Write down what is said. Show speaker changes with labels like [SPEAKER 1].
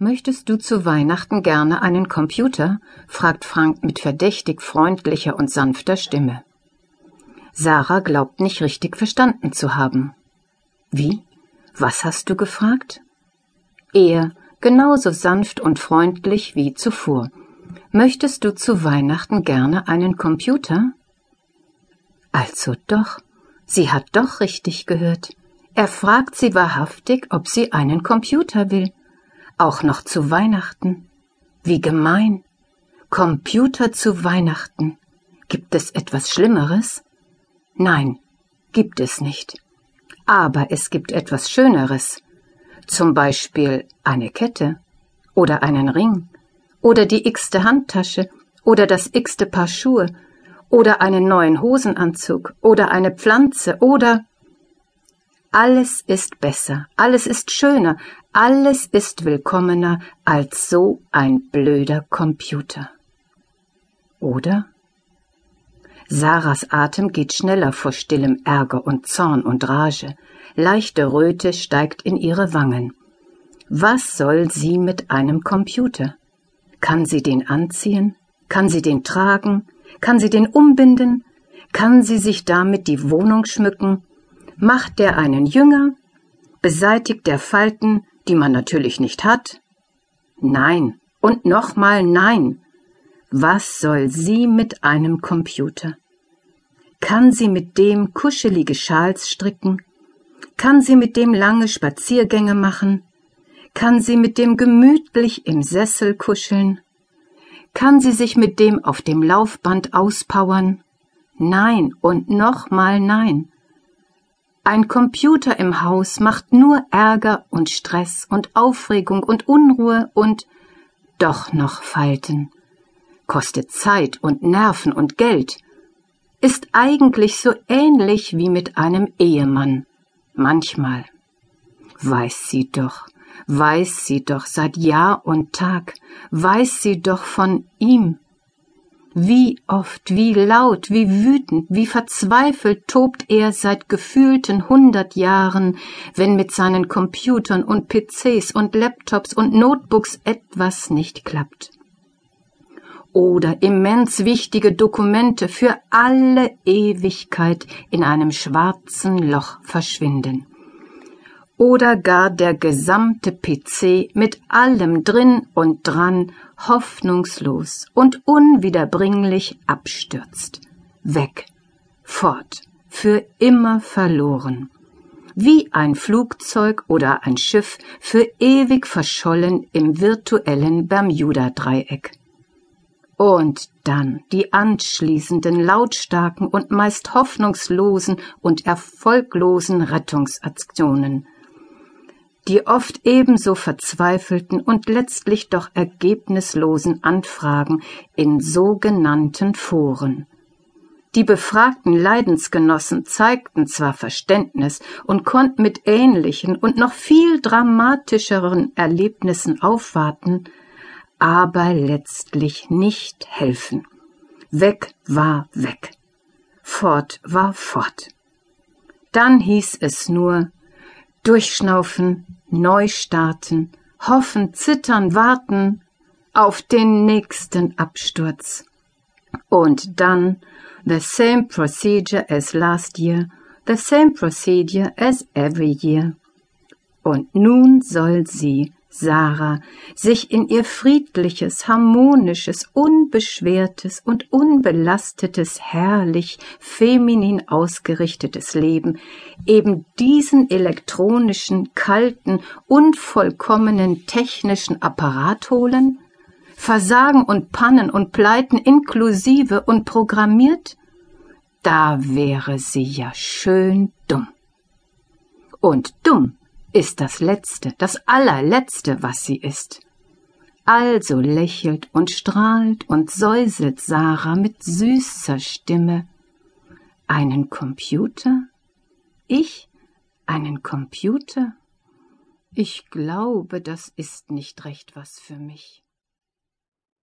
[SPEAKER 1] Möchtest du zu Weihnachten gerne einen Computer? fragt Frank mit verdächtig freundlicher und sanfter Stimme. Sarah glaubt nicht richtig verstanden zu haben. Wie? Was hast du gefragt? Er, genauso sanft und freundlich wie zuvor. Möchtest du zu Weihnachten gerne einen Computer? Also doch, sie hat doch richtig gehört. Er fragt sie wahrhaftig, ob sie einen Computer will. Auch noch zu Weihnachten. Wie gemein. Computer zu Weihnachten. Gibt es etwas Schlimmeres? Nein, gibt es nicht. Aber es gibt etwas Schöneres. Zum Beispiel eine Kette oder einen Ring oder die x-te Handtasche oder das x-te Paar Schuhe oder einen neuen Hosenanzug oder eine Pflanze oder alles ist besser, alles ist schöner, alles ist willkommener als so ein blöder Computer. Oder? Sarahs Atem geht schneller vor stillem Ärger und Zorn und Rage. Leichte Röte steigt in ihre Wangen. Was soll sie mit einem Computer? Kann sie den anziehen? Kann sie den tragen? Kann sie den umbinden? Kann sie sich damit die Wohnung schmücken? Macht der einen jünger? Beseitigt der Falten, die man natürlich nicht hat? Nein und nochmal nein. Was soll sie mit einem Computer? Kann sie mit dem kuschelige Schals stricken? Kann sie mit dem lange Spaziergänge machen? Kann sie mit dem gemütlich im Sessel kuscheln? Kann sie sich mit dem auf dem Laufband auspowern? Nein und nochmal nein. Ein Computer im Haus macht nur Ärger und Stress und Aufregung und Unruhe und doch noch Falten. Kostet Zeit und Nerven und Geld. Ist eigentlich so ähnlich wie mit einem Ehemann. Manchmal. Weiß sie doch, weiß sie doch seit Jahr und Tag, weiß sie doch von ihm. Wie oft, wie laut, wie wütend, wie verzweifelt tobt er seit gefühlten hundert Jahren, wenn mit seinen Computern und PCs und Laptops und Notebooks etwas nicht klappt. Oder immens wichtige Dokumente für alle Ewigkeit in einem schwarzen Loch verschwinden oder gar der gesamte PC mit allem drin und dran hoffnungslos und unwiederbringlich abstürzt. Weg, fort, für immer verloren. Wie ein Flugzeug oder ein Schiff für ewig verschollen im virtuellen Bermuda-Dreieck. Und dann die anschließenden lautstarken und meist hoffnungslosen und erfolglosen Rettungsaktionen – die oft ebenso verzweifelten und letztlich doch ergebnislosen Anfragen in sogenannten Foren. Die befragten Leidensgenossen zeigten zwar Verständnis und konnten mit ähnlichen und noch viel dramatischeren Erlebnissen aufwarten, aber letztlich nicht helfen. Weg war weg. Fort war fort. Dann hieß es nur Durchschnaufen, neu starten, hoffen, zittern, warten auf den nächsten Absturz. Und dann the same procedure as last year, the same procedure as every year. Und nun soll sie Sarah sich in ihr friedliches, harmonisches, unbeschwertes und unbelastetes, herrlich feminin ausgerichtetes Leben eben diesen elektronischen, kalten, unvollkommenen technischen Apparat holen? Versagen und Pannen und Pleiten inklusive und programmiert? Da wäre sie ja schön dumm. Und dumm ist das Letzte, das allerletzte, was sie ist. Also lächelt und strahlt und säuselt Sarah mit süßer Stimme. Einen Computer? Ich? Einen Computer? Ich glaube, das ist nicht recht was für mich.